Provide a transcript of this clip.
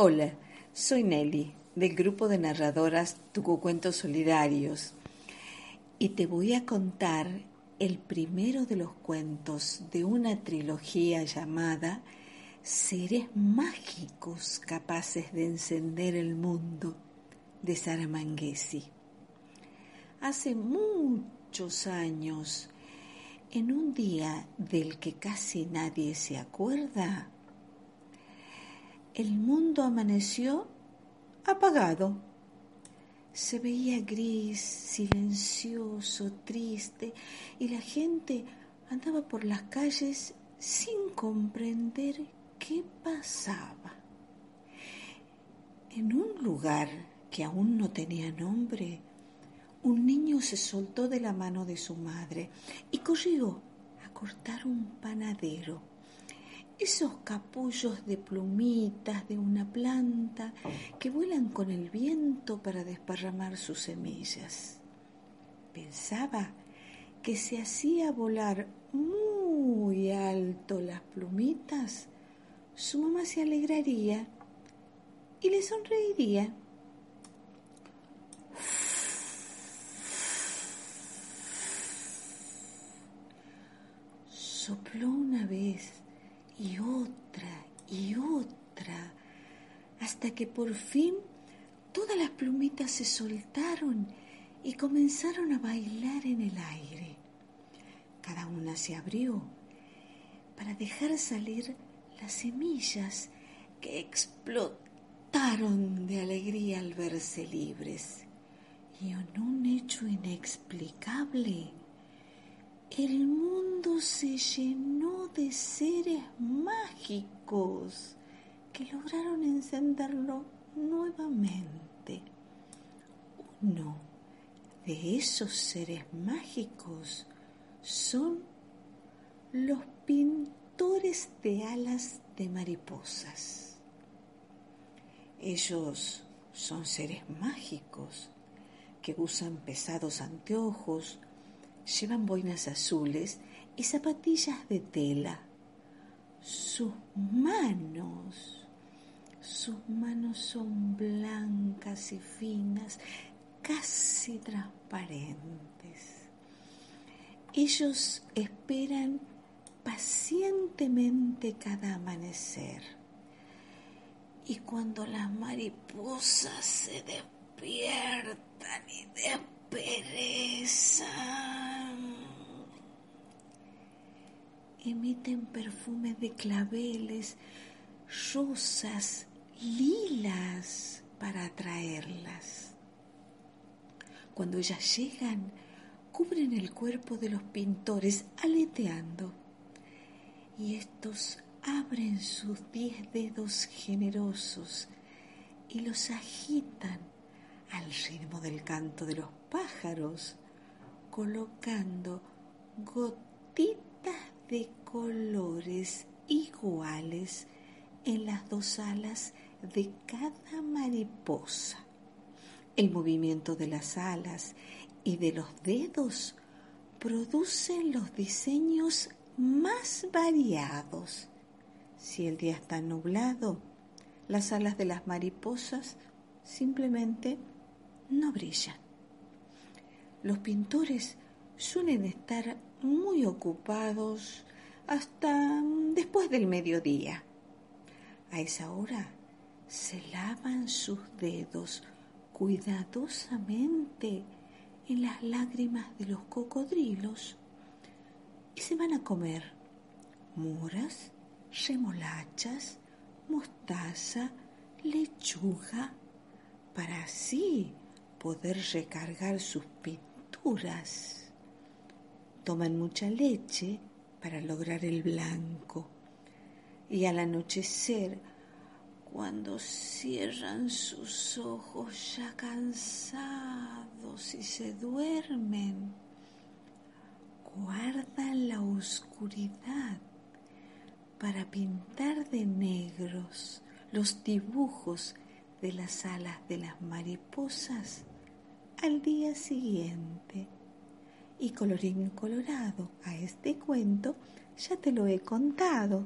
Hola, soy Nelly, del grupo de narradoras Tucucuentos Solidarios, y te voy a contar el primero de los cuentos de una trilogía llamada Seres mágicos capaces de encender el mundo de Sara Manguesi. Hace muchos años, en un día del que casi nadie se acuerda, el mundo amaneció apagado. Se veía gris, silencioso, triste, y la gente andaba por las calles sin comprender qué pasaba. En un lugar que aún no tenía nombre, un niño se soltó de la mano de su madre y corrió a cortar un panadero esos capullos de plumitas de una planta que vuelan con el viento para desparramar sus semillas. Pensaba que si hacía volar muy alto las plumitas, su mamá se alegraría y le sonreiría. Sopló una vez y otra y otra, hasta que por fin todas las plumitas se soltaron y comenzaron a bailar en el aire. Cada una se abrió para dejar salir las semillas que explotaron de alegría al verse libres. Y en un hecho inexplicable, el mundo se llenó de seres mágicos que lograron encenderlo nuevamente. Uno de esos seres mágicos son los pintores de alas de mariposas. Ellos son seres mágicos que usan pesados anteojos, llevan boinas azules y zapatillas de tela. Sus manos, sus manos son blancas y finas, casi transparentes. Ellos esperan pacientemente cada amanecer. Y cuando las mariposas se despiertan y desperezan, emiten perfumes de claveles, rosas, lilas para atraerlas. Cuando ellas llegan, cubren el cuerpo de los pintores aleteando y estos abren sus diez dedos generosos y los agitan al ritmo del canto de los pájaros, colocando gotitas de colores iguales en las dos alas de cada mariposa. El movimiento de las alas y de los dedos producen los diseños más variados. Si el día está nublado, las alas de las mariposas simplemente no brillan. Los pintores suelen estar muy ocupados hasta después del mediodía. A esa hora se lavan sus dedos cuidadosamente en las lágrimas de los cocodrilos y se van a comer moras, remolachas, mostaza, lechuga, para así poder recargar sus pinturas. Toman mucha leche para lograr el blanco y al anochecer, cuando cierran sus ojos ya cansados y se duermen, guardan la oscuridad para pintar de negros los dibujos de las alas de las mariposas al día siguiente. Y colorín colorado, a este cuento ya te lo he contado.